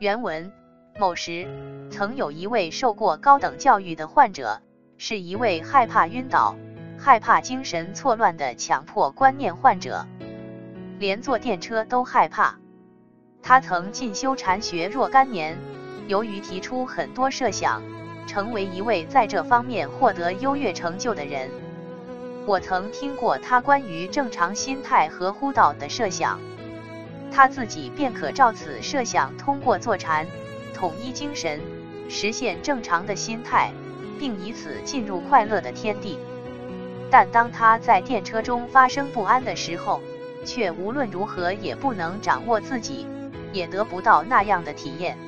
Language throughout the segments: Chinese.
原文：某时，曾有一位受过高等教育的患者，是一位害怕晕倒、害怕精神错乱的强迫观念患者，连坐电车都害怕。他曾进修禅学若干年，由于提出很多设想，成为一位在这方面获得优越成就的人。我曾听过他关于正常心态和呼道的设想，他自己便可照此设想，通过坐禅统一精神，实现正常的心态，并以此进入快乐的天地。但当他在电车中发生不安的时候，却无论如何也不能掌握自己。也得不到那样的体验。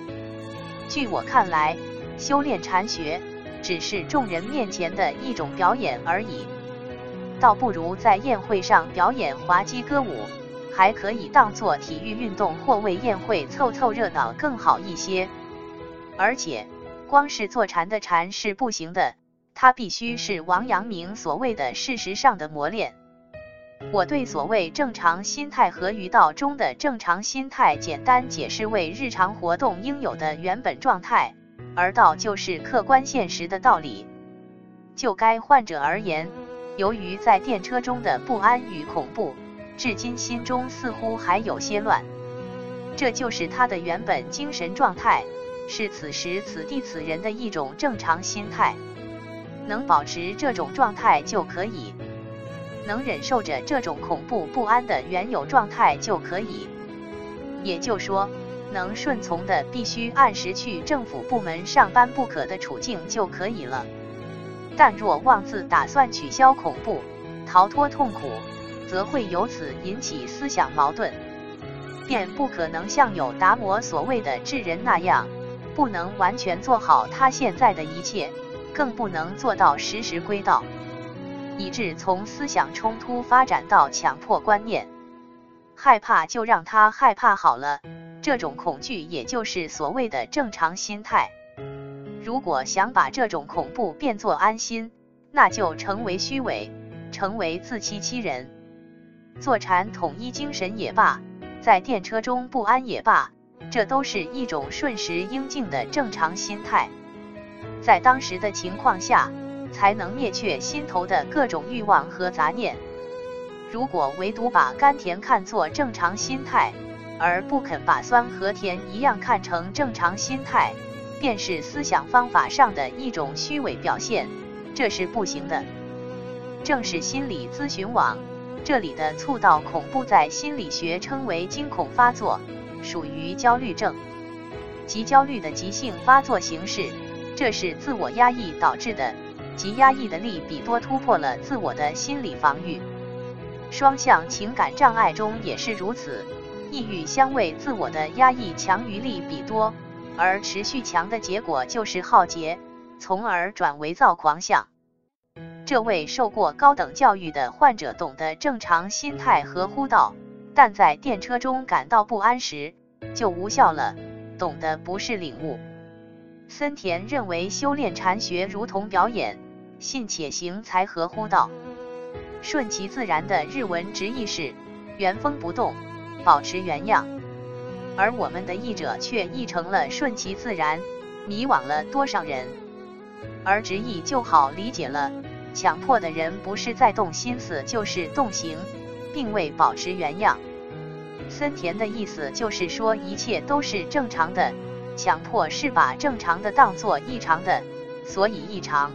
据我看来，修炼禅学只是众人面前的一种表演而已，倒不如在宴会上表演滑稽歌舞，还可以当做体育运动或为宴会凑凑热闹更好一些。而且，光是坐禅的禅是不行的，它必须是王阳明所谓的事实上的磨练。我对所谓正常心态和于道中的正常心态简单解释为日常活动应有的原本状态，而道就是客观现实的道理。就该患者而言，由于在电车中的不安与恐怖，至今心中似乎还有些乱。这就是他的原本精神状态，是此时此地此人的一种正常心态。能保持这种状态就可以。能忍受着这种恐怖不安的原有状态就可以，也就说，能顺从的必须按时去政府部门上班不可的处境就可以了。但若妄自打算取消恐怖、逃脱痛苦，则会由此引起思想矛盾，便不可能像有达摩所谓的智人那样，不能完全做好他现在的一切，更不能做到时时归道。以致从思想冲突发展到强迫观念，害怕就让他害怕好了，这种恐惧也就是所谓的正常心态。如果想把这种恐怖变作安心，那就成为虚伪，成为自欺欺人。坐禅统一精神也罢，在电车中不安也罢，这都是一种顺时应境的正常心态。在当时的情况下。才能灭却心头的各种欲望和杂念。如果唯独把甘甜看作正常心态，而不肯把酸和甜一样看成正常心态，便是思想方法上的一种虚伪表现，这是不行的。正是心理咨询网这里的促到恐怖，在心理学称为惊恐发作，属于焦虑症，即焦虑的急性发作形式，这是自我压抑导致的。及压抑的力比多突破了自我的心理防御，双向情感障碍中也是如此。抑郁相位自我的压抑强于力比多，而持续强的结果就是浩劫，从而转为躁狂相。这位受过高等教育的患者懂得正常心态和呼道，但在电车中感到不安时就无效了。懂得不是领悟。森田认为修炼禅学如同表演，信且行才合乎道。顺其自然的日文直译是原封不动，保持原样。而我们的译者却译成了顺其自然，迷惘了多少人？而直译就好理解了，强迫的人不是在动心思，就是动形，并未保持原样。森田的意思就是说，一切都是正常的。强迫是把正常的当作异常的，所以异常。